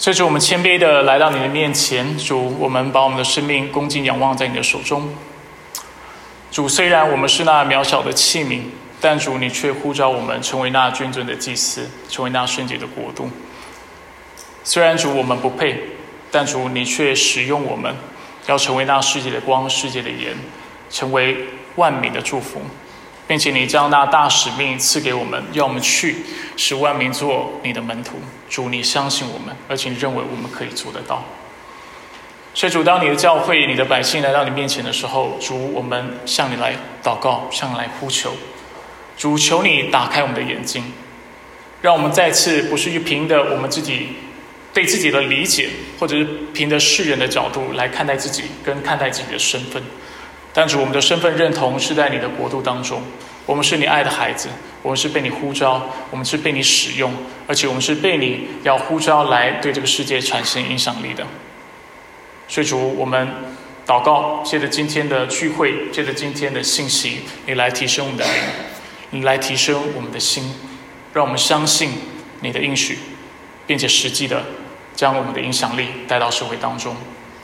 所以主，我们谦卑的来到你的面前，主，我们把我们的生命恭敬仰望在你的手中。主，虽然我们是那渺小的器皿，但主你却呼召我们成为那君尊的祭司，成为那圣洁的国度。虽然主我们不配，但主你却使用我们，要成为那世界的光、世界的盐，成为万民的祝福。并且你将那大使命赐给我们，要我们去使万民做你的门徒。主，你相信我们，而且你认为我们可以做得到。所以主，当你的教会、你的百姓来到你面前的时候，主，我们向你来祷告，向你来呼求。主，求你打开我们的眼睛，让我们再次不是凭的我们自己对自己的理解，或者是凭着世人的角度来看待自己，跟看待自己的身份。但主，我们的身份认同是在你的国度当中，我们是你爱的孩子，我们是被你呼召，我们是被你使用，而且我们是被你要呼召来对这个世界产生影响力的。所以主，我们祷告，借着今天的聚会，借着今天的信息，你来提升我们的灵，你来提升我们的心，让我们相信你的应许，并且实际的将我们的影响力带到社会当中。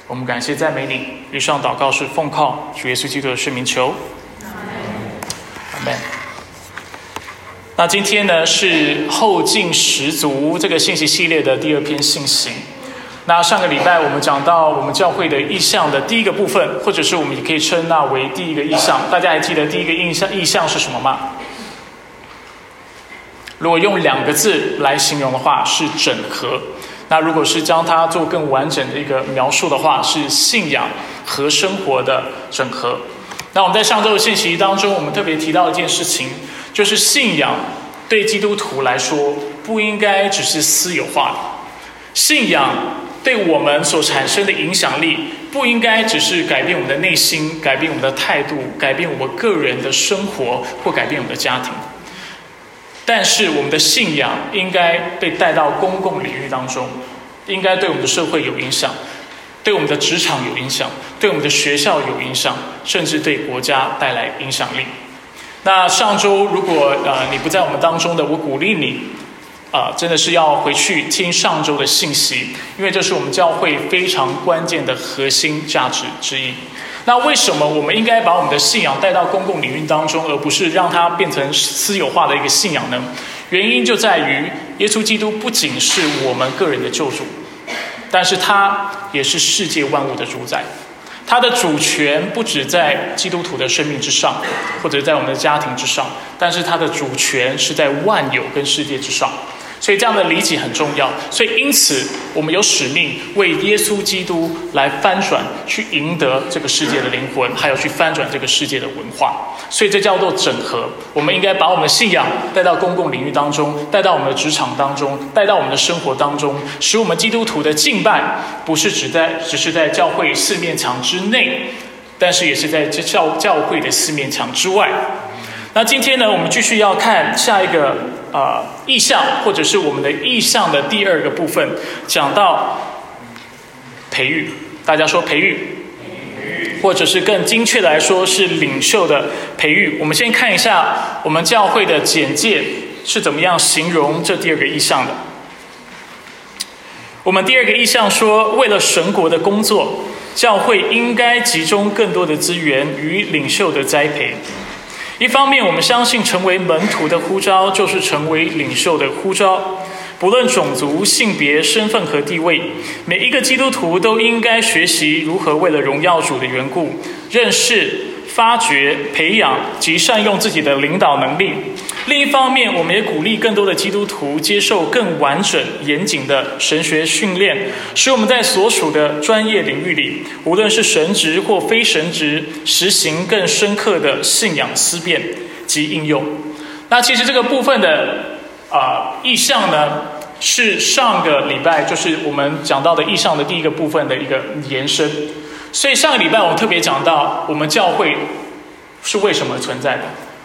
我们感谢赞美你，以上祷告是奉靠主耶稣基督的圣名求。阿门。那今天呢是后劲十足这个信息系列的第二篇信息。那上个礼拜我们讲到我们教会的意向的第一个部分，或者是我们也可以称那为第一个意向。大家还记得第一个印象意向是什么吗？如果用两个字来形容的话，是整合。那如果是将它做更完整的一个描述的话，是信仰和生活的整合。那我们在上周的信息当中，我们特别提到一件事情，就是信仰对基督徒来说不应该只是私有化的，信仰对我们所产生的影响力不应该只是改变我们的内心、改变我们的态度、改变我们个人的生活或改变我们的家庭。但是我们的信仰应该被带到公共领域当中，应该对我们的社会有影响，对我们的职场有影响，对我们的学校有影响，甚至对国家带来影响力。那上周如果呃你不在我们当中的，我鼓励你，啊真的是要回去听上周的信息，因为这是我们教会非常关键的核心价值之一。那为什么我们应该把我们的信仰带到公共领域当中，而不是让它变成私有化的一个信仰呢？原因就在于，耶稣基督不仅是我们个人的救主，但是他也是世界万物的主宰。他的主权不止在基督徒的生命之上，或者在我们的家庭之上，但是他的主权是在万有跟世界之上。所以这样的理解很重要。所以因此，我们有使命为耶稣基督来翻转，去赢得这个世界的灵魂，还有去翻转这个世界的文化。所以这叫做整合。我们应该把我们的信仰带到公共领域当中，带到我们的职场当中，带到我们的生活当中，使我们基督徒的敬拜不是只在只是在教会四面墙之内，但是也是在这教教会的四面墙之外。那今天呢，我们继续要看下一个。啊，意象或者是我们的意象的第二个部分，讲到培育。大家说培育，或者是更精确来说是领袖的培育。我们先看一下我们教会的简介是怎么样形容这第二个意象的。我们第二个意象说，为了神国的工作，教会应该集中更多的资源与领袖的栽培。一方面，我们相信成为门徒的呼召就是成为领袖的呼召，不论种族、性别、身份和地位，每一个基督徒都应该学习如何为了荣耀主的缘故，认识。发掘、培养及善用自己的领导能力。另一方面，我们也鼓励更多的基督徒接受更完整、严谨的神学训练，使我们在所属的专业领域里，无论是神职或非神职，实行更深刻的信仰思辨及应用。那其实这个部分的啊意向呢，是上个礼拜就是我们讲到的意向的第一个部分的一个延伸。所以上个礼拜我特别讲到，我们教会是为什么存在的？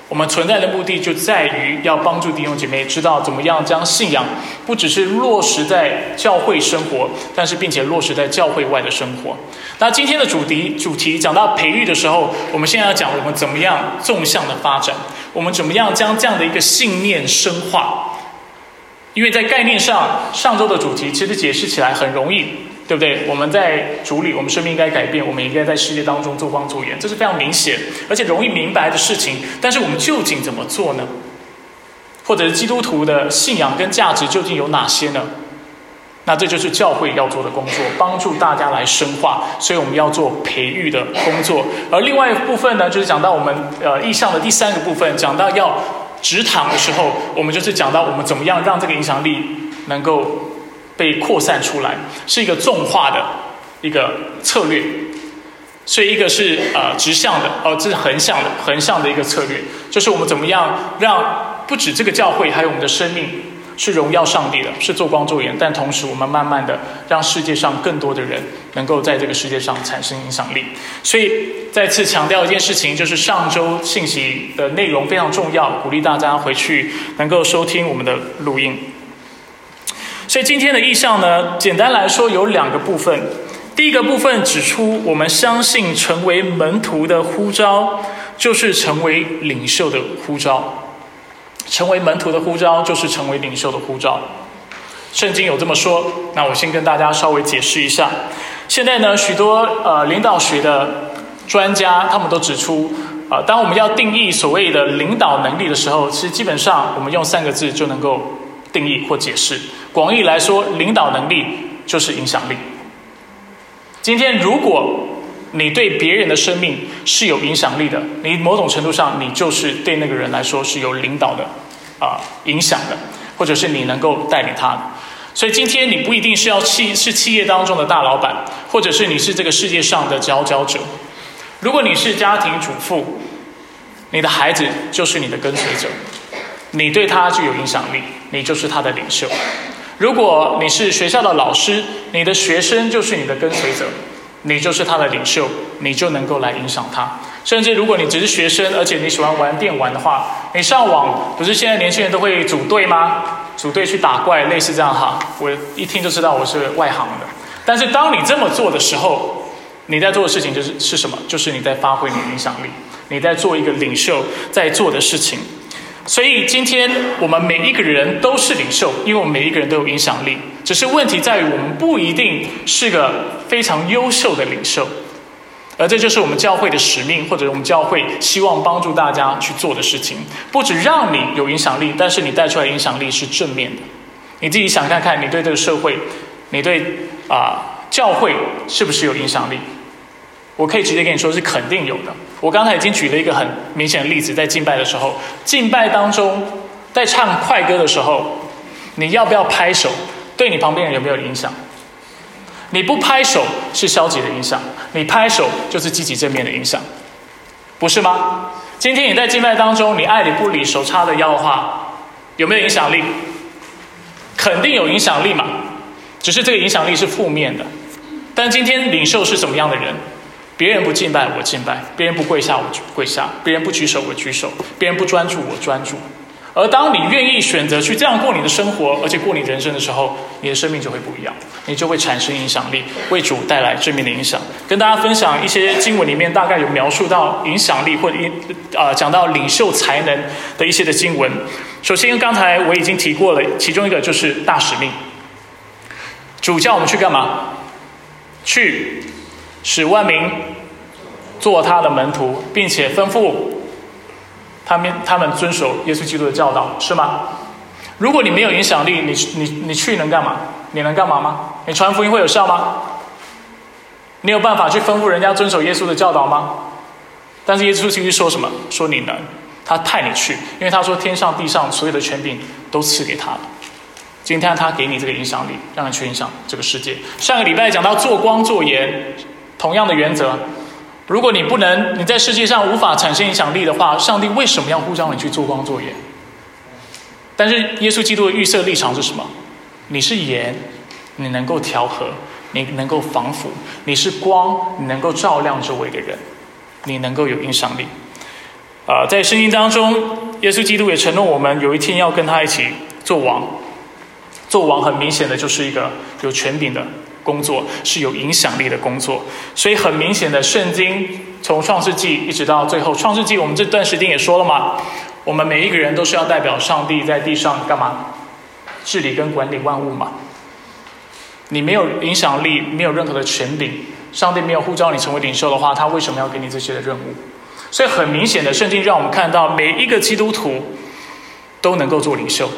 我们存在的目的就在于要帮助弟兄姐妹知道怎么样将信仰不只是落实在教会生活，但是并且落实在教会外的生活。那今天的主题主题讲到培育的时候，我们现在要讲我们怎么样纵向的发展，我们怎么样将这样的一个信念深化。因为在概念上，上周的主题其实解释起来很容易，对不对？我们在主里，我们生命应该改变，我们应该在世界当中做光做盐，这是非常明显而且容易明白的事情。但是我们究竟怎么做呢？或者是基督徒的信仰跟价值究竟有哪些呢？那这就是教会要做的工作，帮助大家来深化。所以我们要做培育的工作。而另外一部分呢，就是讲到我们呃意向的第三个部分，讲到要直堂的时候，我们就是讲到我们怎么样让这个影响力能够被扩散出来，是一个纵化的一个策略。所以一个是呃直向的，哦，这是横向的，横向的一个策略，就是我们怎么样让不止这个教会，还有我们的生命。是荣耀上帝的，是做光做盐，但同时我们慢慢的让世界上更多的人能够在这个世界上产生影响力。所以再次强调一件事情，就是上周信息的内容非常重要，鼓励大家回去能够收听我们的录音。所以今天的意向呢，简单来说有两个部分。第一个部分指出，我们相信成为门徒的呼召，就是成为领袖的呼召。成为门徒的呼召，就是成为领袖的呼召。圣经有这么说。那我先跟大家稍微解释一下。现在呢，许多呃领导学的专家，他们都指出，啊，当我们要定义所谓的领导能力的时候，其实基本上我们用三个字就能够定义或解释。广义来说，领导能力就是影响力。今天如果你对别人的生命是有影响力的，你某种程度上，你就是对那个人来说是有领导的啊影响的，或者是你能够带领他的。所以今天你不一定是要企是企业当中的大老板，或者是你是这个世界上的佼佼者。如果你是家庭主妇，你的孩子就是你的跟随者，你对他具有影响力，你就是他的领袖。如果你是学校的老师，你的学生就是你的跟随者。你就是他的领袖，你就能够来影响他。甚至如果你只是学生，而且你喜欢玩电玩的话，你上网不是现在年轻人都会组队吗？组队去打怪，类似这样哈。我一听就知道我是外行的。但是当你这么做的时候，你在做的事情就是是什么？就是你在发挥你的影响力，你在做一个领袖在做的事情。所以今天我们每一个人都是领袖，因为我们每一个人都有影响力。只是问题在于，我们不一定是个非常优秀的领袖，而这就是我们教会的使命，或者我们教会希望帮助大家去做的事情。不止让你有影响力，但是你带出来影响力是正面的。你自己想看看，你对这个社会，你对啊教会是不是有影响力？我可以直接跟你说，是肯定有的。我刚才已经举了一个很明显的例子，在敬拜的时候，敬拜当中，在唱快歌的时候，你要不要拍手？对你旁边人有没有影响？你不拍手是消极的影响，你拍手就是积极正面的影响，不是吗？今天你在敬拜当中，你爱理不理，手叉着腰的话，有没有影响力？肯定有影响力嘛，只是这个影响力是负面的。但今天领袖是什么样的人？别人不敬拜我敬拜，别人不跪下我跪下，别人不举手我举手，别人不专注我专注。而当你愿意选择去这样过你的生活，而且过你人生的时候，你的生命就会不一样，你就会产生影响力，为主带来正面的影响。跟大家分享一些经文里面大概有描述到影响力或者一啊讲到领袖才能的一些的经文。首先，刚才我已经提过了，其中一个就是大使命。主叫我们去干嘛？去。使万民做他的门徒，并且吩咐他们他们遵守耶稣基督的教导，是吗？如果你没有影响力，你你你去能干嘛？你能干嘛吗？你传福音会有效吗？你有办法去吩咐人家遵守耶稣的教导吗？但是耶稣基督说什么？说你能，他派你去，因为他说天上地上所有的权柄都赐给他了。今天他给你这个影响力，让你去影响这个世界。上个礼拜讲到做光做盐。同样的原则，如果你不能，你在世界上无法产生影响力的话，上帝为什么要呼召你去做光做盐？但是耶稣基督的预设立场是什么？你是盐，你能够调和，你能够防腐；你是光，你能够照亮周围的人，你能够有影响力。啊，在圣经当中，耶稣基督也承诺我们有一天要跟他一起做王。做王很明显的就是一个有权柄的。工作是有影响力的工作，所以很明显的，圣经从创世纪一直到最后，创世纪我们这段时间也说了嘛，我们每一个人都是要代表上帝在地上干嘛？治理跟管理万物嘛。你没有影响力，没有任何的权柄，上帝没有呼召你成为领袖的话，他为什么要给你这些的任务？所以很明显的，圣经让我们看到，每一个基督徒都能够做领袖，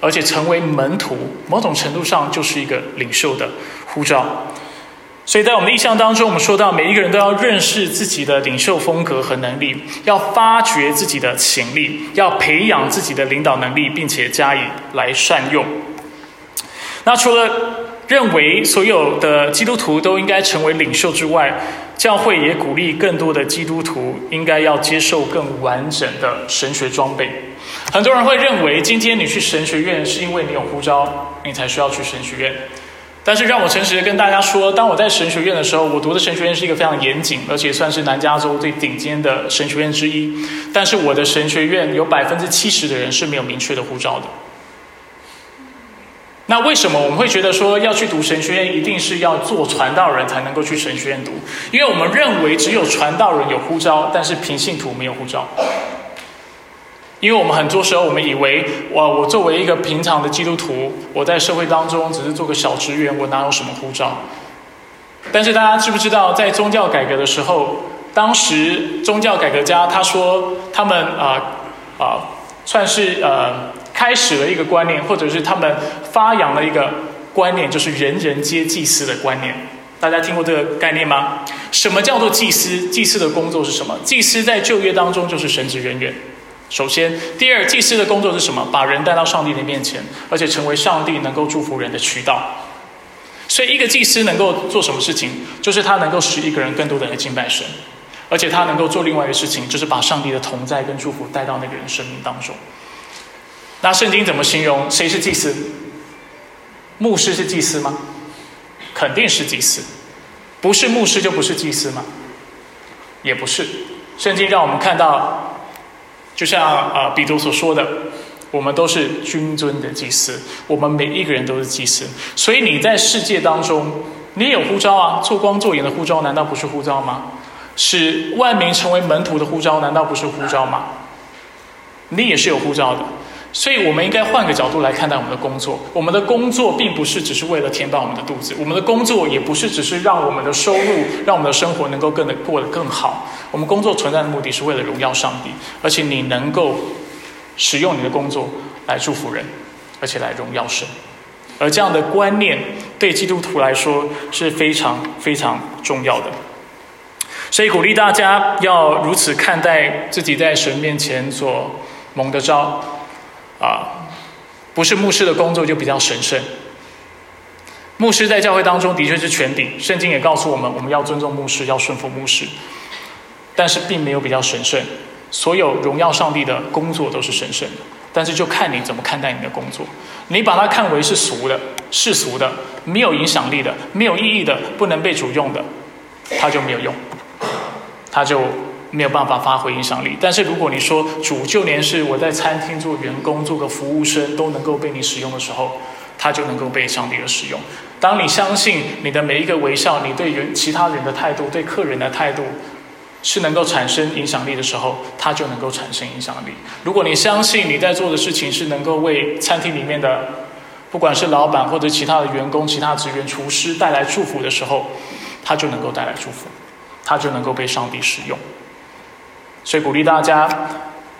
而且成为门徒，某种程度上就是一个领袖的呼召。所以在我们的意象当中，我们说到每一个人都要认识自己的领袖风格和能力，要发掘自己的潜力，要培养自己的领导能力，并且加以来善用。那除了认为所有的基督徒都应该成为领袖之外，教会也鼓励更多的基督徒应该要接受更完整的神学装备。很多人会认为，今天你去神学院是因为你有呼召，你才需要去神学院。但是让我诚实的跟大家说，当我在神学院的时候，我读的神学院是一个非常严谨，而且算是南加州最顶尖的神学院之一。但是我的神学院有百分之七十的人是没有明确的护照的。那为什么我们会觉得说要去读神学院，一定是要做传道人才能够去神学院读？因为我们认为只有传道人有护照，但是平信徒没有护照。因为我们很多时候，我们以为，哇，我作为一个平常的基督徒，我在社会当中只是做个小职员，我哪有什么护照？但是大家知不知道，在宗教改革的时候，当时宗教改革家他说，他们啊啊，算是呃开始了一个观念，或者是他们发扬了一个观念，就是人人皆祭司的观念。大家听过这个概念吗？什么叫做祭司？祭司的工作是什么？祭司在旧约当中就是神职人员。首先，第二，祭司的工作是什么？把人带到上帝的面前，而且成为上帝能够祝福人的渠道。所以，一个祭司能够做什么事情？就是他能够使一个人更多的来敬拜神，而且他能够做另外一个事情，就是把上帝的同在跟祝福带到那个人生命当中。那圣经怎么形容谁是祭司？牧师是祭司吗？肯定是祭司。不是牧师就不是祭司吗？也不是。圣经让我们看到。就像啊，彼得所说的，我们都是君尊的祭司，我们每一个人都是祭司。所以你在世界当中，你也有呼召啊，做光做盐的呼召，难道不是呼召吗？使万民成为门徒的呼召，难道不是呼召吗？你也是有呼召的。所以，我们应该换个角度来看待我们的工作。我们的工作并不是只是为了填饱我们的肚子，我们的工作也不是只是让我们的收入、让我们的生活能够更的过得更好。我们工作存在的目的是为了荣耀上帝，而且你能够使用你的工作来祝福人，而且来荣耀神。而这样的观念对基督徒来说是非常非常重要的。所以，鼓励大家要如此看待自己在神面前所蒙的召。啊，不是牧师的工作就比较神圣。牧师在教会当中的确是权柄，圣经也告诉我们，我们要尊重牧师，要顺服牧师。但是并没有比较神圣，所有荣耀上帝的工作都是神圣的。但是就看你怎么看待你的工作，你把它看为是俗的、世俗的、没有影响力的、没有意义的、不能被主用的，它就没有用，它就。没有办法发挥影响力。但是如果你说主就连是我在餐厅做员工、做个服务生都能够被你使用的时候，他就能够被上帝而使用。当你相信你的每一个微笑，你对人其他人的态度、对客人的态度是能够产生影响力的时候，他就能够产生影响力。如果你相信你在做的事情是能够为餐厅里面的不管是老板或者其他的员工、其他职员、厨师带来祝福的时候，他就能够带来祝福，他就能够被上帝使用。所以鼓励大家，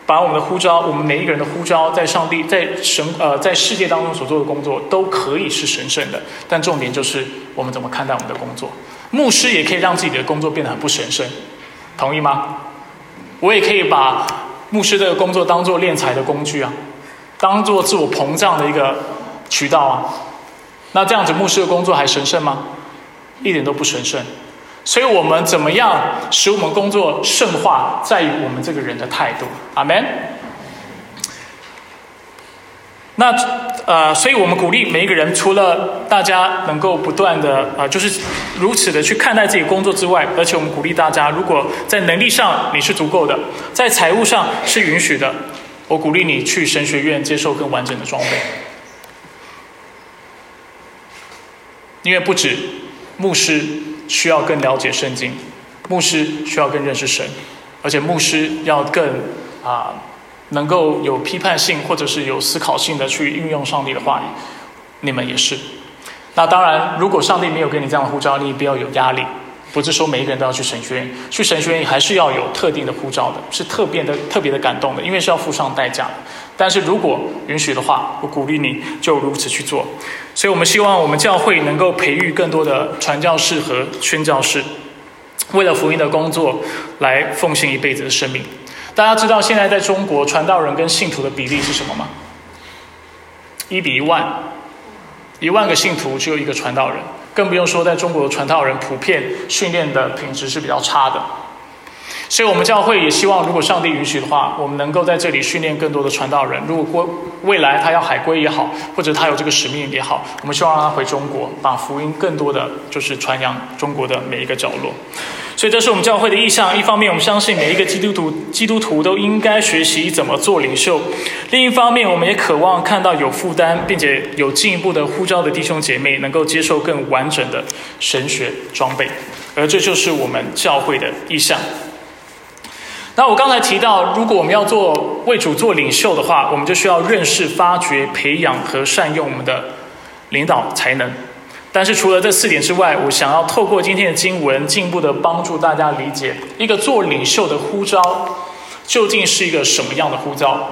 把我们的呼召，我们每一个人的呼召，在上帝在神呃在世界当中所做的工作，都可以是神圣的。但重点就是我们怎么看待我们的工作。牧师也可以让自己的工作变得很不神圣，同意吗？我也可以把牧师这个工作当做敛财的工具啊，当做自我膨胀的一个渠道啊。那这样子，牧师的工作还神圣吗？一点都不神圣。所以我们怎么样使我们工作圣化，在于我们这个人的态度。阿门。那呃，所以我们鼓励每一个人，除了大家能够不断的啊，就是如此的去看待自己工作之外，而且我们鼓励大家，如果在能力上你是足够的，在财务上是允许的，我鼓励你去神学院接受更完整的装备，因为不止牧师。需要更了解圣经，牧师需要更认识神，而且牧师要更啊能够有批判性或者是有思考性的去运用上帝的话语，你们也是。那当然，如果上帝没有给你这样的呼召，你也不要有压力。不是说每一个人都要去神学院，去神学院还是要有特定的呼召的，是特别的、特别的感动的，因为是要付上代价。但是如果允许的话，我鼓励你就如此去做。所以我们希望我们教会能够培育更多的传教士和宣教士，为了福音的工作来奉献一辈子的生命。大家知道现在在中国传道人跟信徒的比例是什么吗？一比一万，一万个信徒只有一个传道人。更不用说，在中国传道人普遍训练的品质是比较差的，所以我们教会也希望，如果上帝允许的话，我们能够在这里训练更多的传道人。如果未来他要海归也好，或者他有这个使命也好，我们希望让他回中国，把福音更多的就是传扬中国的每一个角落。所以这是我们教会的意向。一方面，我们相信每一个基督徒基督徒都应该学习怎么做领袖；另一方面，我们也渴望看到有负担并且有进一步的呼召的弟兄姐妹能够接受更完整的神学装备。而这就是我们教会的意向。那我刚才提到，如果我们要做为主做领袖的话，我们就需要认识、发掘、培养和善用我们的领导才能。但是除了这四点之外，我想要透过今天的经文，进一步的帮助大家理解一个做领袖的呼召究竟是一个什么样的呼召。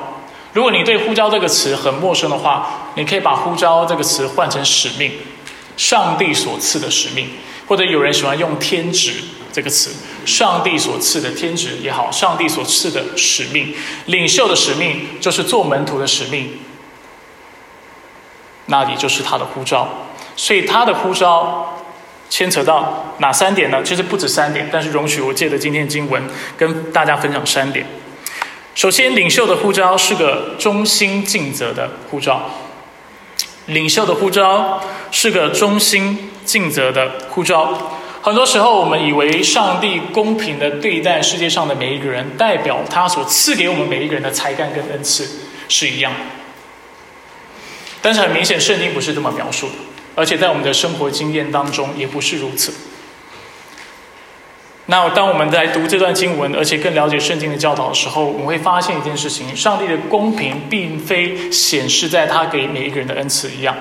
如果你对呼召这个词很陌生的话，你可以把呼召这个词换成使命，上帝所赐的使命，或者有人喜欢用天职这个词，上帝所赐的天职也好，上帝所赐的使命，领袖的使命就是做门徒的使命，那里就是他的呼召。所以他的呼召牵扯到哪三点呢？其实不止三点，但是容许我借着今天的经文跟大家分享三点。首先，领袖的呼召是个忠心尽责的呼召。领袖的呼召是个忠心尽责的呼召。很多时候，我们以为上帝公平的对待世界上的每一个人，代表他所赐给我们每一个人的才干跟恩赐是一样。但是很明显，圣经不是这么描述的。而且在我们的生活经验当中也不是如此。那当我们在读这段经文，而且更了解圣经的教导的时候，我们会发现一件事情：上帝的公平并非显示在他给每一个人的恩赐一样，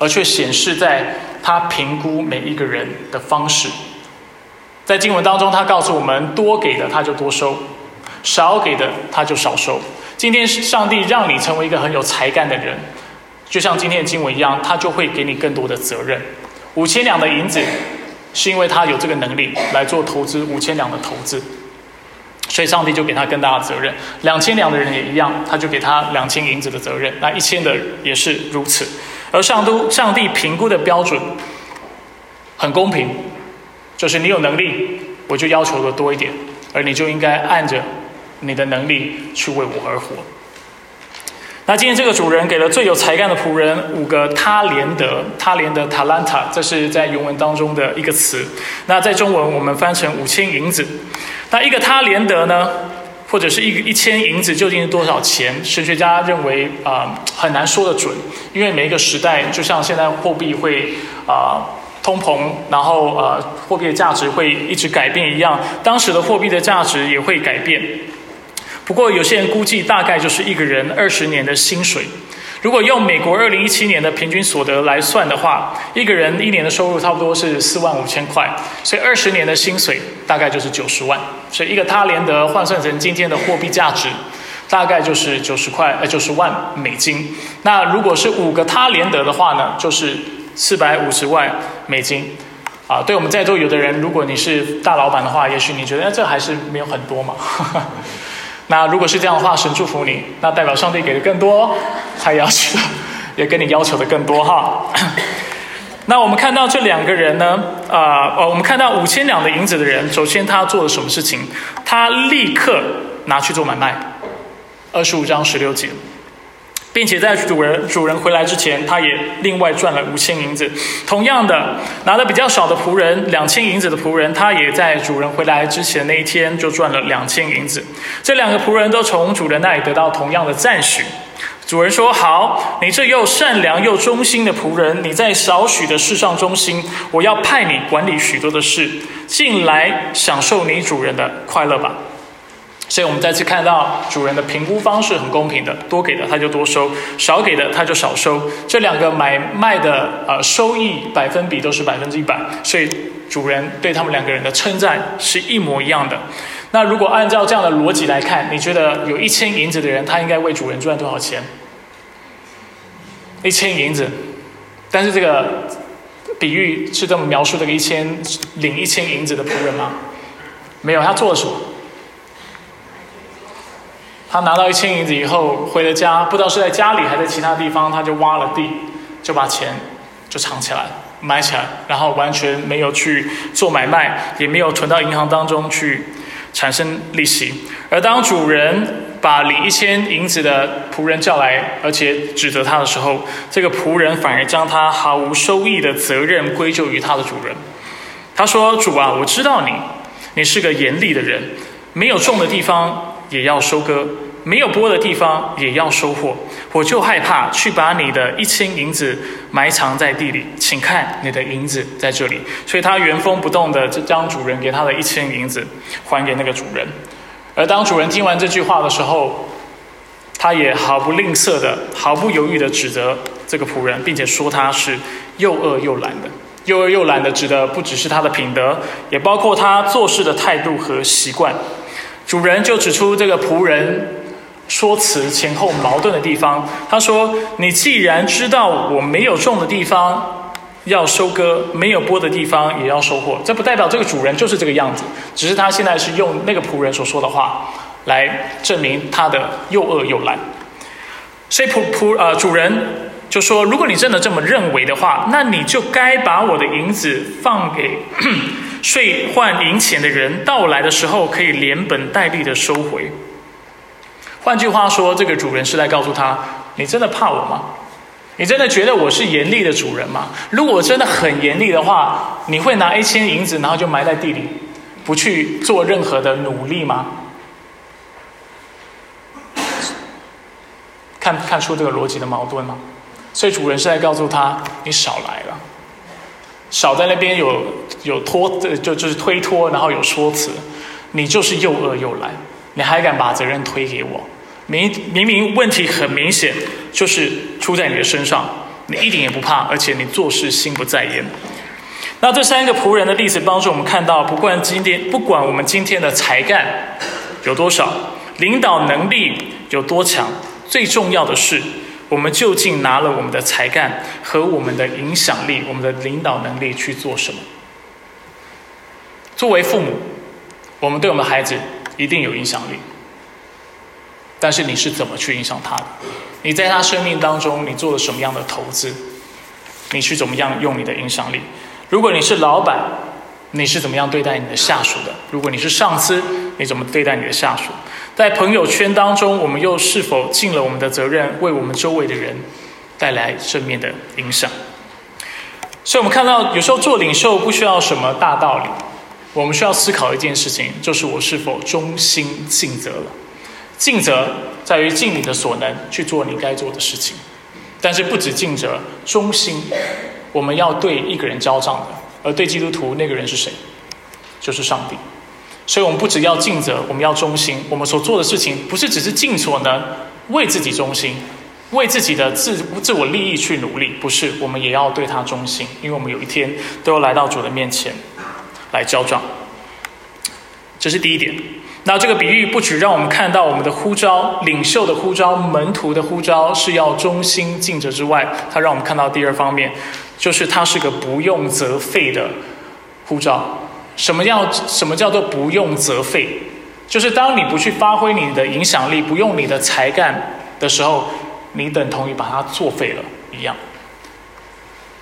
而却显示在他评估每一个人的方式。在经文当中，他告诉我们：多给的他就多收，少给的他就少收。今天上帝让你成为一个很有才干的人。就像今天的经文一样，他就会给你更多的责任。五千两的银子，是因为他有这个能力来做投资五千两的投资，所以上帝就给他更大的责任。两千两的人也一样，他就给他两千银子的责任。那一千的也是如此。而上都上帝评估的标准很公平，就是你有能力，我就要求的多一点，而你就应该按着你的能力去为我而活。那今天这个主人给了最有才干的仆人五个他连德，他连德 talanta，这是在原文当中的一个词。那在中文我们翻成五千银子。那一个他连德呢，或者是一一千银子究竟是多少钱？神学家认为啊很难说得准，因为每一个时代就像现在货币会啊通膨，然后呃货币的价值会一直改变一样，当时的货币的价值也会改变。不过，有些人估计大概就是一个人二十年的薪水。如果用美国二零一七年的平均所得来算的话，一个人一年的收入差不多是四万五千块，所以二十年的薪水大概就是九十万。所以一个他连德换算成今天的货币价值，大概就是九十块呃九十万美金。那如果是五个他连德的话呢，就是四百五十万美金。啊，对我们在座有的人，如果你是大老板的话，也许你觉得这还是没有很多嘛。那如果是这样的话，神祝福你，那代表上帝给的更多，他要求也跟你要求的更多哈。那我们看到这两个人呢，啊，呃，我们看到五千两的银子的人，首先他做了什么事情？他立刻拿去做买卖，二十五章十六节。并且在主人主人回来之前，他也另外赚了五千银子。同样的，拿的比较少的仆人，两千银子的仆人，他也在主人回来之前那一天就赚了两千银子。这两个仆人都从主人那里得到同样的赞许。主人说：“好，你这又善良又忠心的仆人，你在少许的事上忠心，我要派你管理许多的事，进来享受你主人的快乐吧。”所以，我们再次看到主人的评估方式很公平的，多给的他就多收，少给的他就少收。这两个买卖的呃收益百分比都是百分之一百，所以主人对他们两个人的称赞是一模一样的。那如果按照这样的逻辑来看，你觉得有一千银子的人，他应该为主人赚多少钱？一千银子，但是这个比喻是这么描述这个一千领一千银子的仆人吗？没有，他做了什么？他拿到一千银子以后，回了家，不知道是在家里还是在其他地方，他就挖了地，就把钱就藏起来，埋起来，然后完全没有去做买卖，也没有存到银行当中去产生利息。而当主人把领一千银子的仆人叫来，而且指责他的时候，这个仆人反而将他毫无收益的责任归咎于他的主人。他说：“主啊，我知道你，你是个严厉的人，没有种的地方。”也要收割，没有播的地方也要收获。我就害怕去把你的一千银子埋藏在地里，请看你的银子在这里。所以他原封不动的将主人给他的一千银子还给那个主人。而当主人听完这句话的时候，他也毫不吝啬的、毫不犹豫的指责这个仆人，并且说他是又饿又懒的。又饿又懒的指的不只是他的品德，也包括他做事的态度和习惯。主人就指出这个仆人说辞前后矛盾的地方。他说：“你既然知道我没有种的地方要收割，没有播的地方也要收获，这不代表这个主人就是这个样子，只是他现在是用那个仆人所说的话来证明他的又恶又懒。所以仆仆呃主人就说：如果你真的这么认为的话，那你就该把我的银子放给。”税换银钱的人到来的时候，可以连本带利的收回。换句话说，这个主人是在告诉他：你真的怕我吗？你真的觉得我是严厉的主人吗？如果真的很严厉的话，你会拿一千银子，然后就埋在地里，不去做任何的努力吗？看看出这个逻辑的矛盾吗？所以主人是在告诉他：你少来了。少在那边有有拖，就就是推脱，然后有说辞，你就是又恶又懒，你还敢把责任推给我？明明明问题很明显，就是出在你的身上，你一点也不怕，而且你做事心不在焉。那这三个仆人的例子帮助我们看到，不管今天不管我们今天的才干有多少，领导能力有多强，最重要的是。我们究竟拿了我们的才干和我们的影响力、我们的领导能力去做什么？作为父母，我们对我们的孩子一定有影响力，但是你是怎么去影响他的？你在他生命当中，你做了什么样的投资？你去怎么样用你的影响力？如果你是老板，你是怎么样对待你的下属的？如果你是上司，你怎么对待你的下属？在朋友圈当中，我们又是否尽了我们的责任，为我们周围的人带来正面的影响？所以，我们看到有时候做领袖不需要什么大道理，我们需要思考一件事情，就是我是否忠心尽责了。尽责在于尽你的所能去做你该做的事情，但是不止尽责，忠心，我们要对一个人交账的，而对基督徒那个人是谁？就是上帝。所以，我们不只要尽责，我们要忠心。我们所做的事情，不是只是尽所能为自己忠心，为自己的自自我利益去努力，不是。我们也要对他忠心，因为我们有一天都要来到主的面前来交账。这是第一点。那这个比喻不只让我们看到我们的呼召、领袖的呼召、门徒的呼召是要忠心尽责之外，它让我们看到第二方面，就是它是个不用责废的呼召。什么叫什么叫做不用则废？就是当你不去发挥你的影响力，不用你的才干的时候，你等同于把它作废了一样。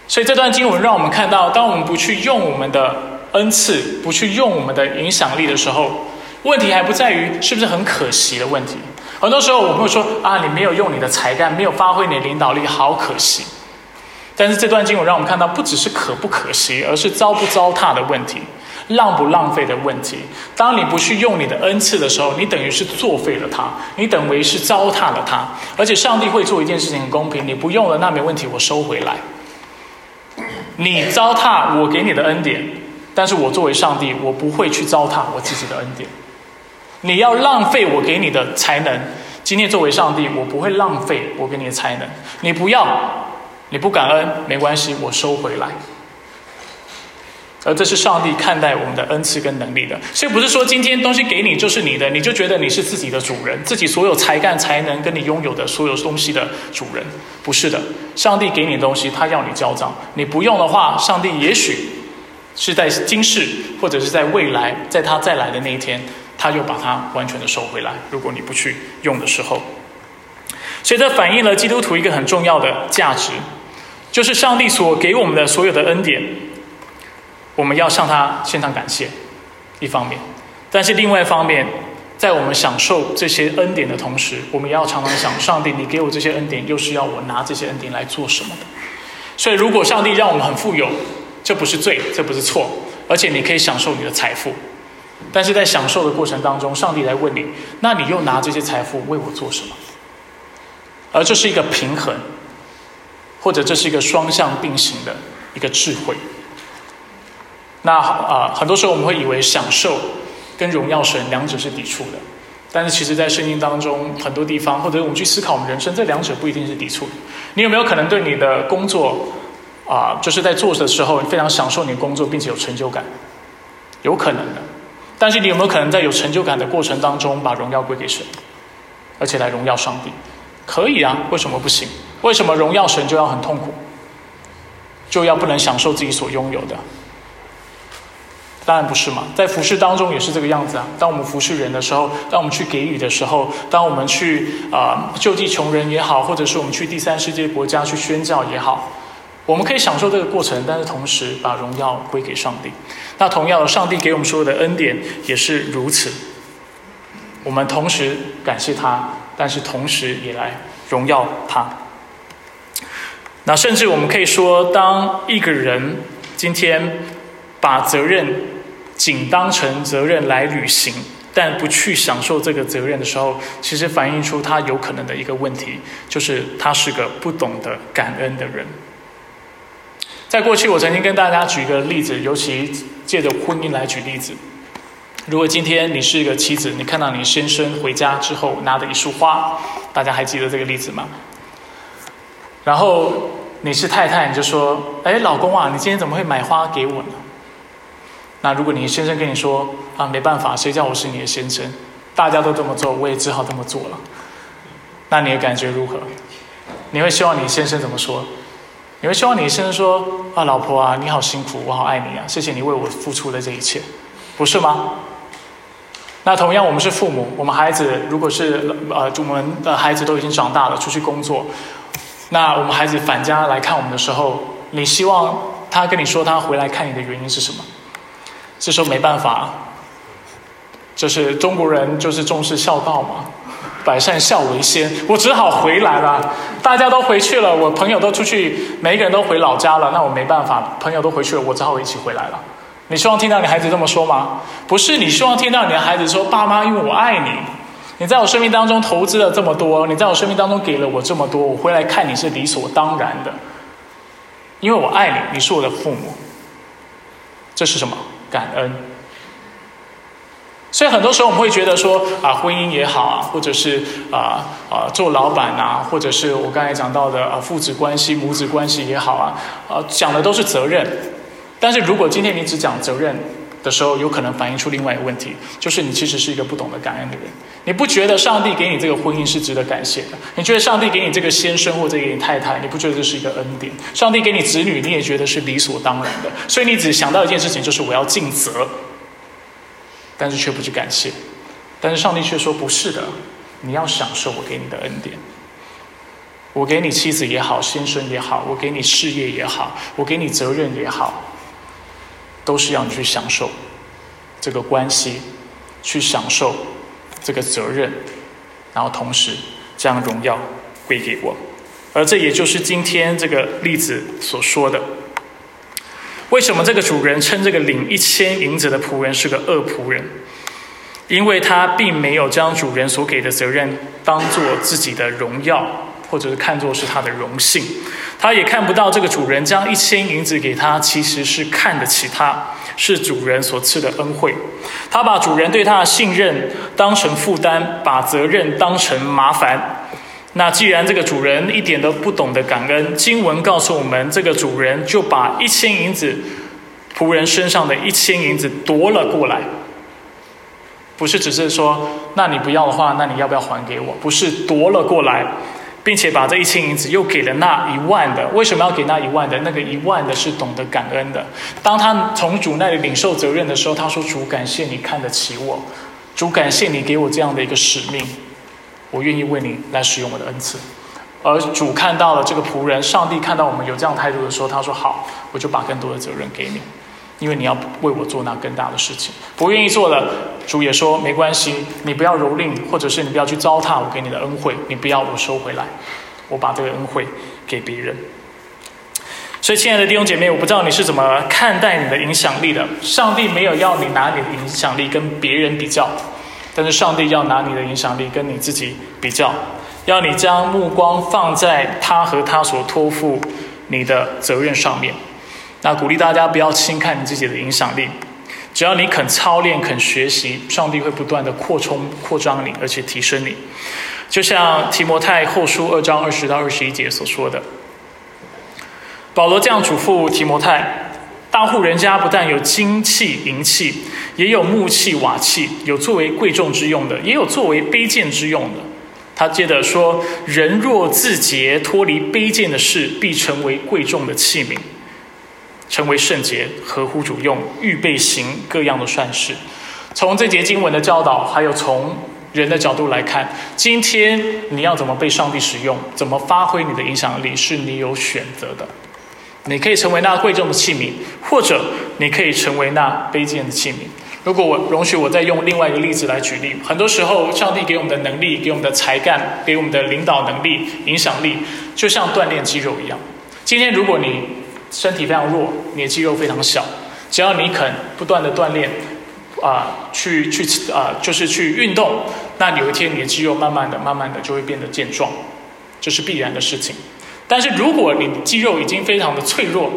所以这段经文让我们看到，当我们不去用我们的恩赐，不去用我们的影响力的时候，问题还不在于是不是很可惜的问题。很多时候我们会说啊，你没有用你的才干，没有发挥你的领导力，好可惜。但是这段经文让我们看到，不只是可不可惜，而是糟不糟蹋的问题。浪不浪费的问题。当你不去用你的恩赐的时候，你等于是作废了它，你等于是糟蹋了它。而且上帝会做一件事情很公平，你不用了那没问题，我收回来。你糟蹋我给你的恩典，但是我作为上帝，我不会去糟蹋我自己的恩典。你要浪费我给你的才能。今天作为上帝，我不会浪费我给你的才能。你不要，你不感恩没关系，我收回来。而这是上帝看待我们的恩赐跟能力的，所以不是说今天东西给你就是你的，你就觉得你是自己的主人，自己所有才干才能跟你拥有的所有东西的主人，不是的。上帝给你东西，他要你交账，你不用的话，上帝也许是在今世或者是在未来，在他再来的那一天，他又把它完全的收回来。如果你不去用的时候，所以这反映了基督徒一个很重要的价值，就是上帝所给我们的所有的恩典。我们要向他献上感谢，一方面，但是另外一方面，在我们享受这些恩典的同时，我们也要常常想：上帝，你给我这些恩典，又是要我拿这些恩典来做什么的？所以，如果上帝让我们很富有，这不是罪，这不是错，而且你可以享受你的财富。但是在享受的过程当中，上帝来问你：那你又拿这些财富为我做什么？而这是一个平衡，或者这是一个双向并行的一个智慧。那啊，很多时候我们会以为享受跟荣耀神两者是抵触的，但是其实，在圣经当中很多地方，或者我们去思考我们人生，这两者不一定是抵触。你有没有可能对你的工作啊，就是在做的时候非常享受你工作，并且有成就感？有可能的。但是你有没有可能在有成就感的过程当中，把荣耀归给神，而且来荣耀上帝？可以啊，为什么不行？为什么荣耀神就要很痛苦，就要不能享受自己所拥有的？当然不是嘛，在服饰当中也是这个样子啊。当我们服侍人的时候，当我们去给予的时候，当我们去啊救济穷人也好，或者是我们去第三世界国家去宣教也好，我们可以享受这个过程，但是同时把荣耀归给上帝。那同样，上帝给我们所有的恩典也是如此。我们同时感谢他，但是同时也来荣耀他。那甚至我们可以说，当一个人今天把责任。仅当成责任来履行，但不去享受这个责任的时候，其实反映出他有可能的一个问题，就是他是个不懂得感恩的人。在过去，我曾经跟大家举一个例子，尤其借着婚姻来举例子。如果今天你是一个妻子，你看到你先生回家之后拿的一束花，大家还记得这个例子吗？然后你是太太，你就说：“哎，老公啊，你今天怎么会买花给我呢？”那如果你先生跟你说啊，没办法，谁叫我是你的先生？大家都这么做，我也只好这么做了。那你的感觉如何？你会希望你先生怎么说？你会希望你先生说啊，老婆啊，你好辛苦，我好爱你啊，谢谢你为我付出的这一切，不是吗？那同样，我们是父母，我们孩子如果是呃，我们的孩子都已经长大了，出去工作，那我们孩子返家来看我们的时候，你希望他跟你说他回来看你的原因是什么？这时候没办法，就是中国人就是重视孝道嘛，百善孝为先，我只好回来了。大家都回去了，我朋友都出去，每一个人都回老家了，那我没办法，朋友都回去了，我只好一起回来了。你希望听到你孩子这么说吗？不是，你希望听到你的孩子说：“爸妈，因为我爱你，你在我生命当中投资了这么多，你在我生命当中给了我这么多，我回来看你是理所当然的，因为我爱你，你是我的父母。”这是什么？感恩，所以很多时候我们会觉得说啊，婚姻也好啊，或者是啊啊做老板啊，或者是我刚才讲到的啊父子关系、母子关系也好啊，啊讲的都是责任。但是如果今天你只讲责任的时候，有可能反映出另外一个问题，就是你其实是一个不懂得感恩的人。你不觉得上帝给你这个婚姻是值得感谢的？你觉得上帝给你这个先生或者给你太太，你不觉得这是一个恩典？上帝给你子女，你也觉得是理所当然的。所以你只想到一件事情，就是我要尽责，但是却不去感谢。但是上帝却说不是的，你要享受我给你的恩典。我给你妻子也好，先生也好，我给你事业也好，我给你责任也好，都是要你去享受这个关系，去享受。这个责任，然后同时将荣耀归给我，而这也就是今天这个例子所说的。为什么这个主人称这个领一千银子的仆人是个恶仆人？因为他并没有将主人所给的责任当做自己的荣耀，或者是看作是他的荣幸，他也看不到这个主人将一千银子给他，其实是看得起他，是主人所赐的恩惠。他把主人对他的信任当成负担，把责任当成麻烦。那既然这个主人一点都不懂得感恩，经文告诉我们，这个主人就把一千银子仆人身上的一千银子夺了过来。不是只是说，那你不要的话，那你要不要还给我？不是夺了过来。并且把这一千银子又给了那一万的，为什么要给那一万的？那个一万的是懂得感恩的。当他从主那里领受责任的时候，他说：“主，感谢你看得起我，主感谢你给我这样的一个使命，我愿意为你来使用我的恩赐。”而主看到了这个仆人，上帝看到我们有这样态度的时候，他说：“好，我就把更多的责任给你。”因为你要为我做那更大的事情，不愿意做的主也说没关系，你不要蹂躏，或者是你不要去糟蹋我给你的恩惠，你不要我收回来，我把这个恩惠给别人。所以，亲爱的弟兄姐妹，我不知道你是怎么看待你的影响力的。上帝没有要你拿你的影响力跟别人比较，但是上帝要拿你的影响力跟你自己比较，要你将目光放在他和他所托付你的责任上面。那鼓励大家不要轻看你自己的影响力，只要你肯操练、肯学习，上帝会不断的扩充、扩张你，而且提升你。就像提摩太后书二章二十到二十一节所说的，保罗这样嘱咐提摩太：大户人家不但有金器、银器，也有木器、瓦器，有作为贵重之用的，也有作为卑贱之用的。他接着说：人若自洁，脱离卑贱的事，必成为贵重的器皿。成为圣洁，合乎主用，预备行各样的善事。从这节经文的教导，还有从人的角度来看，今天你要怎么被上帝使用，怎么发挥你的影响力，是你有选择的。你可以成为那贵重的器皿，或者你可以成为那卑贱的器皿。如果我容许我再用另外一个例子来举例，很多时候上帝给我们的能力，给我们的才干，给我们的领导能力、影响力，就像锻炼肌肉一样。今天如果你身体非常弱，你的肌肉非常小。只要你肯不断的锻炼，啊，去去啊，就是去运动，那有一天你的肌肉慢慢的、慢慢的就会变得健壮，这是必然的事情。但是如果你肌肉已经非常的脆弱、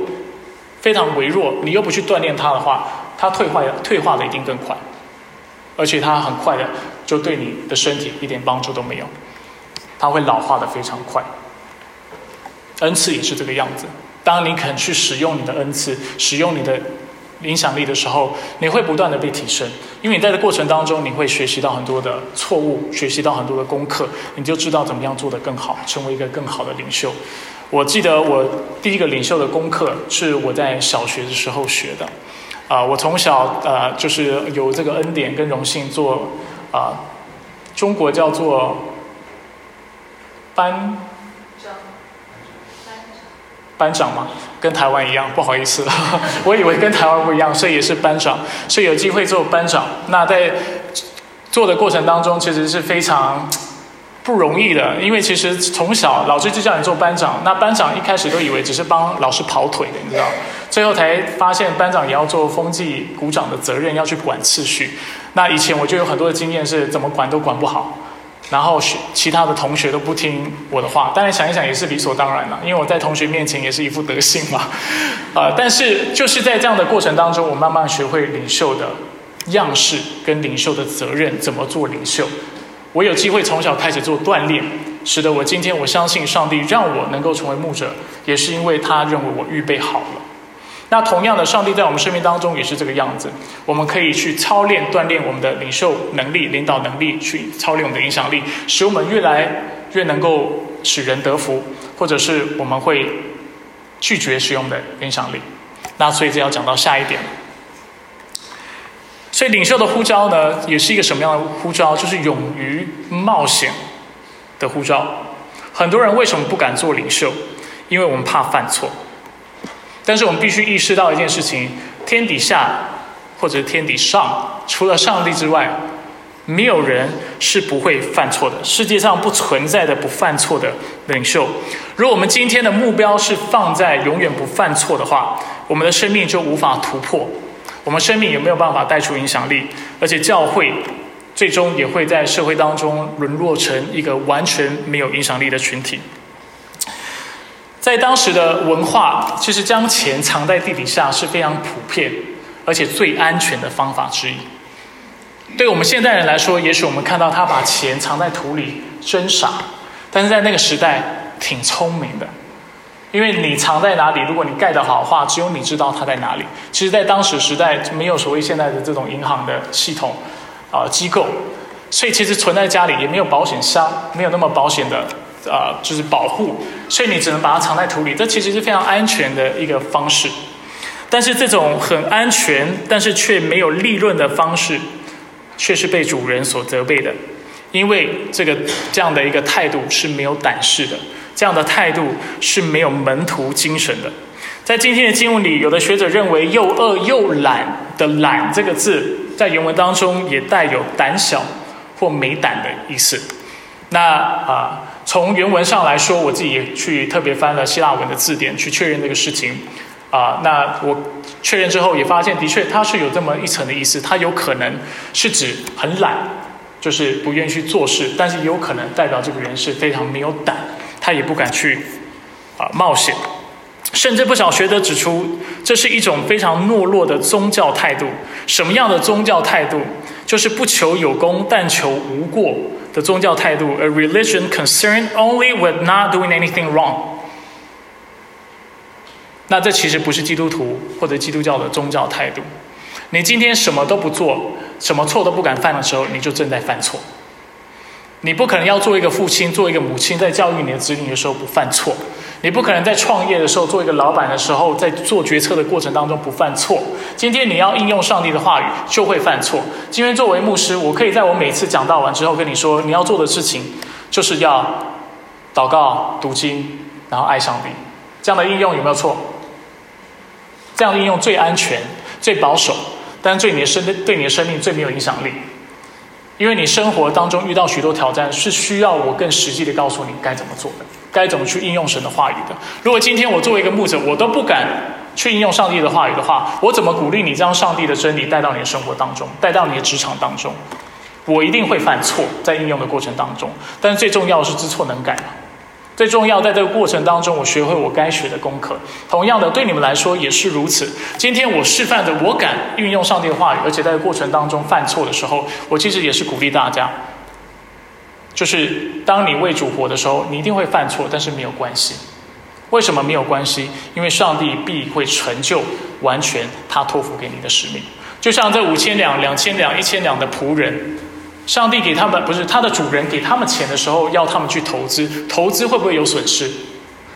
非常微弱，你又不去锻炼它的话，它退化退化的一定更快，而且它很快的就对你的身体一点帮助都没有，它会老化的非常快。恩赐也是这个样子。当你肯去使用你的恩赐，使用你的影响力的时候，你会不断的被提升。因为你在这过程当中，你会学习到很多的错误，学习到很多的功课，你就知道怎么样做得更好，成为一个更好的领袖。我记得我第一个领袖的功课是我在小学的时候学的。啊，我从小呃就是有这个恩典跟荣幸做啊，中国叫做班。班长嘛，跟台湾一样，不好意思，我以为跟台湾不一样，所以也是班长，所以有机会做班长。那在做的过程当中，其实是非常不容易的，因为其实从小老师就叫你做班长，那班长一开始都以为只是帮老师跑腿的，你知道，最后才发现班长也要做风纪鼓掌的责任，要去管次序。那以前我就有很多的经验，是怎么管都管不好。然后学其他的同学都不听我的话，当然想一想也是理所当然了，因为我在同学面前也是一副德性嘛，啊！但是就是在这样的过程当中，我慢慢学会领袖的样式跟领袖的责任，怎么做领袖。我有机会从小开始做锻炼，使得我今天我相信上帝让我能够成为牧者，也是因为他认为我预备好了。那同样的，上帝在我们生命当中也是这个样子。我们可以去操练、锻炼我们的领袖能力、领导能力，去操练我们的影响力，使我们越来越能够使人得福，或者是我们会拒绝使用的影响力。那所以这要讲到下一点。所以领袖的呼召呢，也是一个什么样的呼召？就是勇于冒险的呼召。很多人为什么不敢做领袖？因为我们怕犯错。但是我们必须意识到一件事情：天底下或者天底上，除了上帝之外，没有人是不会犯错的。世界上不存在的不犯错的领袖。如果我们今天的目标是放在永远不犯错的话，我们的生命就无法突破，我们生命也没有办法带出影响力，而且教会最终也会在社会当中沦落成一个完全没有影响力的群体。在当时的文化，其实将钱藏在地底下是非常普遍，而且最安全的方法之一。对我们现代人来说，也许我们看到他把钱藏在土里，真傻；但是在那个时代，挺聪明的。因为你藏在哪里，如果你盖得好的话，只有你知道它在哪里。其实，在当时时代，没有所谓现在的这种银行的系统啊机构，所以其实存在家里也没有保险箱，没有那么保险的啊，就是保护，所以你只能把它藏在土里。这其实是非常安全的一个方式。但是这种很安全，但是却没有利润的方式，却是被主人所责备的，因为这个这样的一个态度是没有胆识的。这样的态度是没有门徒精神的。在今天的经文里，有的学者认为“又饿又懒”的“懒”这个字，在原文当中也带有胆小或没胆的意思。那啊，从原文上来说，我自己去特别翻了希腊文的字典去确认这个事情。啊，那我确认之后也发现，的确它是有这么一层的意思。它有可能是指很懒，就是不愿意去做事，但是也有可能代表这个人是非常没有胆。他也不敢去啊冒险，甚至不少学者指出，这是一种非常懦弱的宗教态度。什么样的宗教态度？就是不求有功，但求无过的宗教态度。A religion concerned only with not doing anything wrong。那这其实不是基督徒或者基督教的宗教态度。你今天什么都不做，什么错都不敢犯的时候，你就正在犯错。你不可能要做一个父亲，做一个母亲，在教育你的子女的时候不犯错；你不可能在创业的时候，做一个老板的时候，在做决策的过程当中不犯错。今天你要应用上帝的话语，就会犯错。今天作为牧师，我可以在我每次讲到完之后跟你说，你要做的事情就是要祷告、读经，然后爱上帝。这样的应用有没有错？这样的应用最安全、最保守，但对你的生对你的生命最没有影响力。因为你生活当中遇到许多挑战，是需要我更实际的告诉你该怎么做的，该怎么去应用神的话语的。如果今天我作为一个牧者，我都不敢去应用上帝的话语的话，我怎么鼓励你将上帝的真理带到你的生活当中，带到你的职场当中？我一定会犯错，在应用的过程当中。但是最重要的是知错能改嘛。最重要，在这个过程当中，我学会我该学的功课。同样的，对你们来说也是如此。今天我示范的，我敢运用上帝的话语，而且在过程当中犯错的时候，我其实也是鼓励大家，就是当你为主活的时候，你一定会犯错，但是没有关系。为什么没有关系？因为上帝必会成就完全他托付给你的使命。就像这五千两、两千两、一千两的仆人。上帝给他们不是他的主人给他们钱的时候，要他们去投资，投资会不会有损失？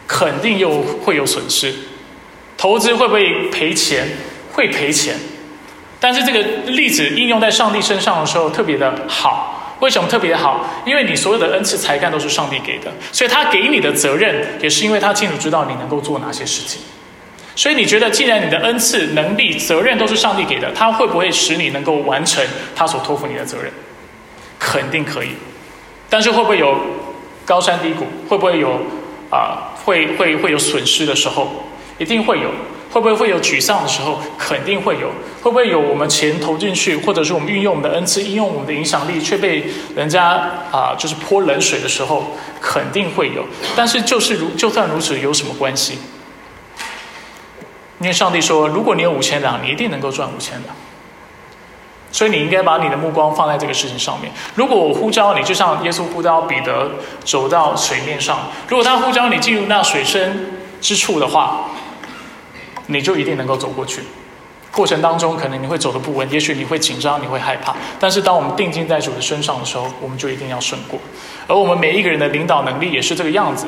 肯定又会有损失。投资会不会赔钱？会赔钱。但是这个例子应用在上帝身上的时候特别的好。为什么特别好？因为你所有的恩赐才干都是上帝给的，所以他给你的责任也是因为他清楚知道你能够做哪些事情。所以你觉得，既然你的恩赐、能力、责任都是上帝给的，他会不会使你能够完成他所托付你的责任？肯定可以，但是会不会有高山低谷？会不会有啊？会会会有损失的时候？一定会有。会不会会有沮丧的时候？肯定会有。会不会有我们钱投进去，或者是我们运用我们的恩赐，应用我们的影响力，却被人家啊，就是泼冷水的时候？肯定会有。但是就是如就算如此，有什么关系？因为上帝说，如果你有五千两，你一定能够赚五千两。所以你应该把你的目光放在这个事情上面。如果我呼召你，就像耶稣呼召彼得走到水面上；如果他呼召你进入那水深之处的话，你就一定能够走过去。过程当中可能你会走的不稳，也许你会紧张，你会害怕。但是当我们定睛在主的身上的时候，我们就一定要胜过。而我们每一个人的领导能力也是这个样子。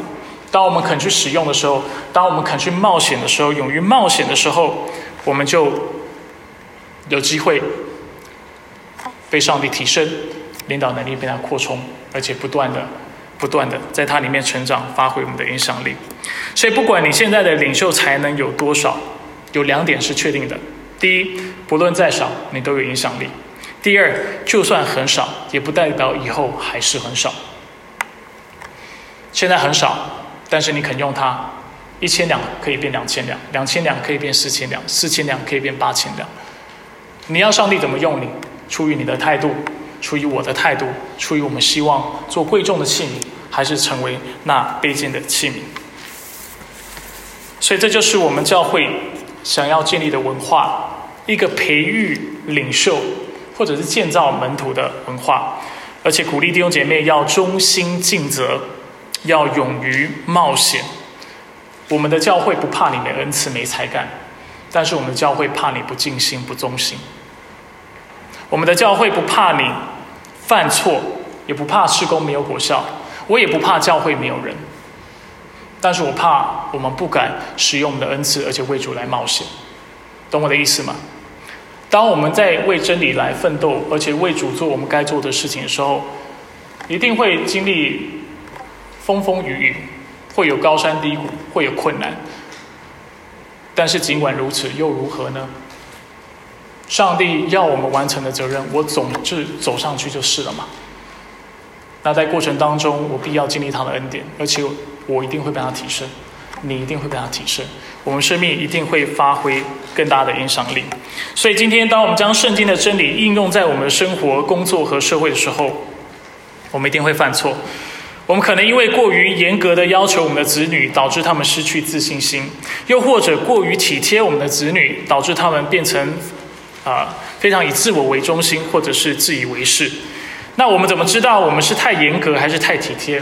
当我们肯去使用的时候，当我们肯去冒险的时候，勇于冒险的时候，我们就有机会。被上帝提升，领导能力被他扩充，而且不断的、不断的在它里面成长，发挥我们的影响力。所以，不管你现在的领袖才能有多少，有两点是确定的：第一，不论再少，你都有影响力；第二，就算很少，也不代表以后还是很少。现在很少，但是你肯用它，一千两可以变两千两，两千两可以变四千两，四千两可以变八千两。你要上帝怎么用你？出于你的态度，出于我的态度，出于我们希望做贵重的器皿，还是成为那卑贱的器皿？所以这就是我们教会想要建立的文化，一个培育领袖或者是建造门徒的文化，而且鼓励弟兄姐妹要忠心尽责，要勇于冒险。我们的教会不怕你没恩赐、没才干，但是我们的教会怕你不尽心、不忠心。我们的教会不怕你犯错，也不怕施工没有果效，我也不怕教会没有人。但是我怕我们不敢使用我们的恩赐，而且为主来冒险，懂我的意思吗？当我们在为真理来奋斗，而且为主做我们该做的事情的时候，一定会经历风风雨雨，会有高山低谷，会有困难。但是尽管如此，又如何呢？上帝要我们完成的责任，我总是走上去就是了嘛。那在过程当中，我必要经历他的恩典，而且。我一定会被他提升，你一定会被他提升，我们生命一定会发挥更大的影响力。所以今天，当我们将圣经的真理应用在我们的生活、工作和社会的时候，我们一定会犯错。我们可能因为过于严格的要求我们的子女，导致他们失去自信心；又或者过于体贴我们的子女，导致他们变成啊非常以自我为中心，或者是自以为是。那我们怎么知道我们是太严格还是太体贴？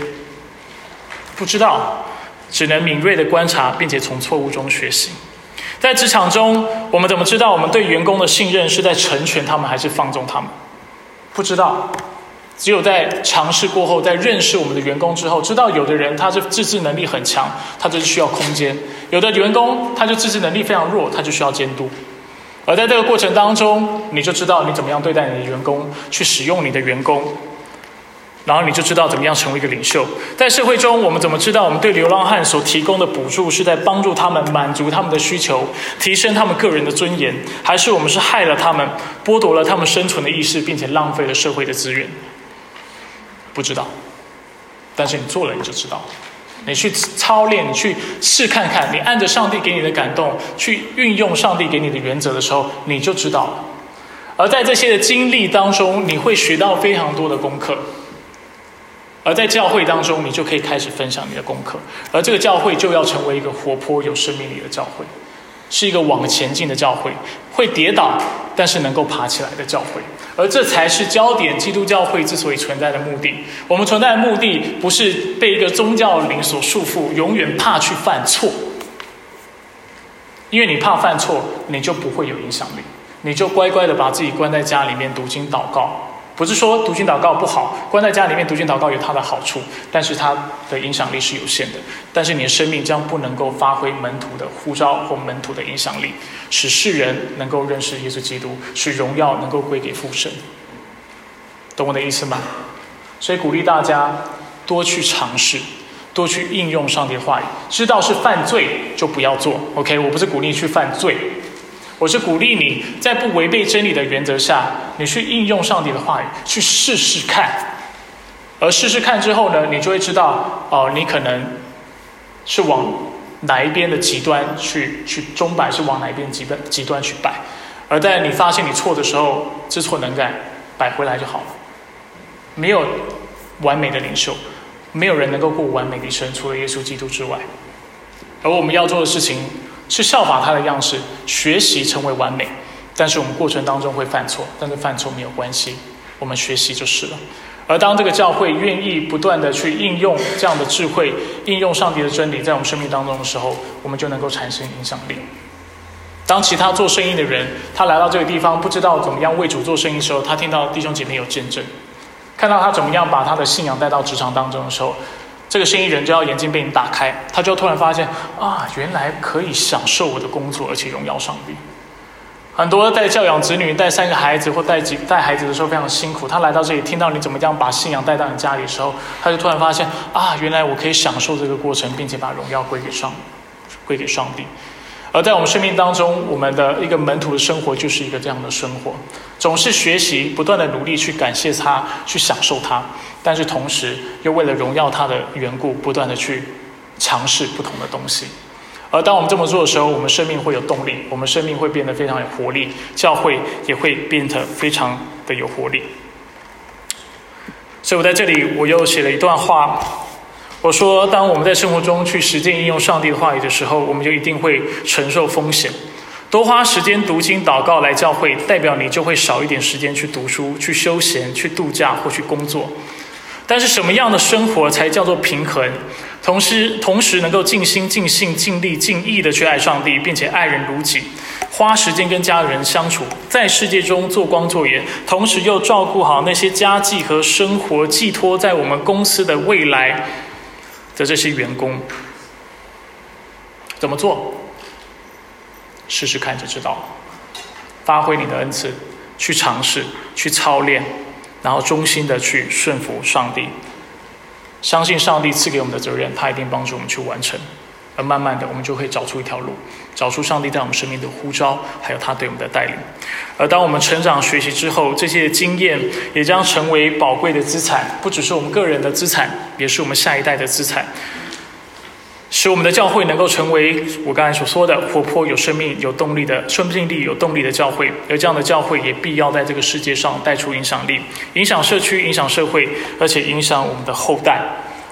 不知道，只能敏锐的观察，并且从错误中学习。在职场中，我们怎么知道我们对员工的信任是在成全他们，还是放纵他们？不知道，只有在尝试过后，在认识我们的员工之后，知道有的人他是自制能力很强，他就需要空间；有的员工他就自制能力非常弱，他就需要监督。而在这个过程当中，你就知道你怎么样对待你的员工，去使用你的员工。然后你就知道怎么样成为一个领袖。在社会中，我们怎么知道我们对流浪汉所提供的补助是在帮助他们满足他们的需求，提升他们个人的尊严，还是我们是害了他们，剥夺了他们生存的意识，并且浪费了社会的资源？不知道。但是你做了，你就知道。你去操练，你去试看看，你按着上帝给你的感动去运用上帝给你的原则的时候，你就知道了。而在这些的经历当中，你会学到非常多的功课。而在教会当中，你就可以开始分享你的功课，而这个教会就要成为一个活泼有生命力的教会，是一个往前进的教会，会跌倒但是能够爬起来的教会，而这才是焦点。基督教会之所以存在的目的，我们存在的目的不是被一个宗教灵所束缚，永远怕去犯错，因为你怕犯错，你就不会有影响力，你就乖乖的把自己关在家里面读经祷告。不是说读经祷告不好，关在家里面读经祷告有它的好处，但是它的影响力是有限的。但是你的生命将不能够发挥门徒的呼召或门徒的影响力，使世人能够认识耶稣基督，使荣耀能够归给父神。懂我的意思吗？所以鼓励大家多去尝试，多去应用上帝的话语。知道是犯罪就不要做。OK，我不是鼓励去犯罪。我是鼓励你在不违背真理的原则下，你去应用上帝的话语，去试试看。而试试看之后呢，你就会知道，哦，你可能是往哪一边的极端去去钟摆，是往哪一边极端极端去摆。而在你发现你错的时候，知错能改，摆回来就好了。没有完美的领袖，没有人能够过完美的一生，除了耶稣基督之外。而我们要做的事情。是效法他的样式，学习成为完美。但是我们过程当中会犯错，但是犯错没有关系，我们学习就是了。而当这个教会愿意不断的去应用这样的智慧，应用上帝的真理在我们生命当中的时候，我们就能够产生影响力。当其他做生意的人他来到这个地方，不知道怎么样为主做生意的时候，他听到弟兄姐妹有见证，看到他怎么样把他的信仰带到职场当中的时候。这个生意人就要眼睛被你打开，他就突然发现啊，原来可以享受我的工作，而且荣耀上帝。很多带教养子女、带三个孩子或带几带孩子的时候非常辛苦，他来到这里听到你怎么样把信仰带到你家里的时候，他就突然发现啊，原来我可以享受这个过程，并且把荣耀归给上，归给上帝。而在我们生命当中，我们的一个门徒的生活就是一个这样的生活，总是学习，不断的努力去感谢他，去享受他。但是同时，又为了荣耀他的缘故，不断的去尝试不同的东西。而当我们这么做的时候，我们生命会有动力，我们生命会变得非常有活力，教会也会变得非常的有活力。所以我在这里，我又写了一段话，我说，当我们在生活中去实践应用上帝的话语的时候，我们就一定会承受风险。多花时间读经、祷告来教会，代表你就会少一点时间去读书、去休闲、去度假或去工作。但是什么样的生活才叫做平衡？同时，同时能够尽心、尽性、尽力、尽意的去爱上帝，并且爱人如己，花时间跟家人相处，在世界中做光做盐，同时又照顾好那些家计和生活寄托在我们公司的未来的这些员工，怎么做？试试看就知道了。发挥你的恩赐，去尝试，去操练。然后衷心的去顺服上帝，相信上帝赐给我们的责任，他一定帮助我们去完成。而慢慢的，我们就会找出一条路，找出上帝在我们生命的呼召，还有他对我们的带领。而当我们成长学习之后，这些经验也将成为宝贵的资产，不只是我们个人的资产，也是我们下一代的资产。使我们的教会能够成为我刚才所说的活泼、有生命、有动力的生命力、有动力的教会。而这样的教会也必要在这个世界上带出影响力，影响社区、影响社会，而且影响我们的后代。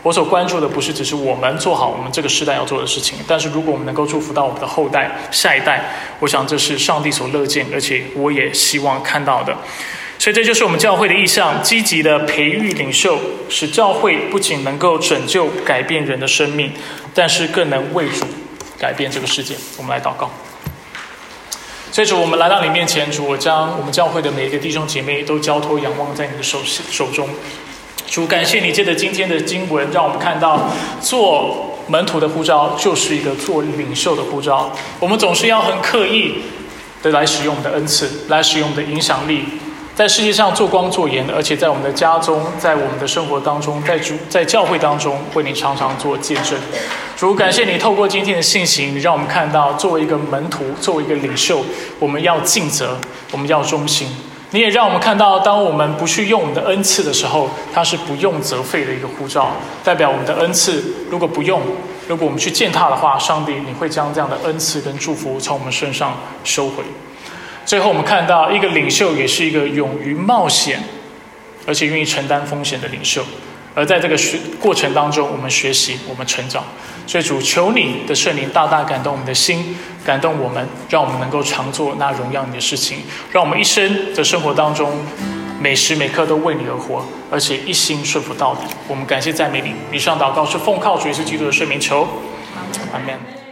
我所关注的不是只是我们做好我们这个时代要做的事情，但是如果我们能够祝福到我们的后代、下一代，我想这是上帝所乐见，而且我也希望看到的。所以这就是我们教会的意向：积极的培育领袖，使教会不仅能够拯救、改变人的生命，但是更能为主改变这个世界。我们来祷告。所以主，我们来到你面前，主，我将我们教会的每一个弟兄姐妹都交托、仰望在你的手手中。主，感谢你借着今天的经文，让我们看到做门徒的呼召就是一个做领袖的呼召。我们总是要很刻意的来使用我们的恩赐，来使用我们的影响力。在世界上做光做盐，而且在我们的家中，在我们的生活当中，在主在教会当中，为你常常做见证。主，感谢你透过今天的信息，让我们看到，作为一个门徒，作为一个领袖，我们要尽责，我们要忠心。你也让我们看到，当我们不去用我们的恩赐的时候，它是不用则废的一个护照，代表我们的恩赐如果不用，如果我们去践踏的话，上帝你会将这样的恩赐跟祝福从我们身上收回。最后，我们看到一个领袖也是一个勇于冒险，而且愿意承担风险的领袖。而在这个学过程当中，我们学习，我们成长。所以主求你的圣灵大大感动我们的心，感动我们，让我们能够常做那荣耀你的事情，让我们一生的生活当中，每时每刻都为你而活，而且一心顺服到底。我们感谢赞美你。以上祷告是奉靠主耶稣基督的圣名求，阿门。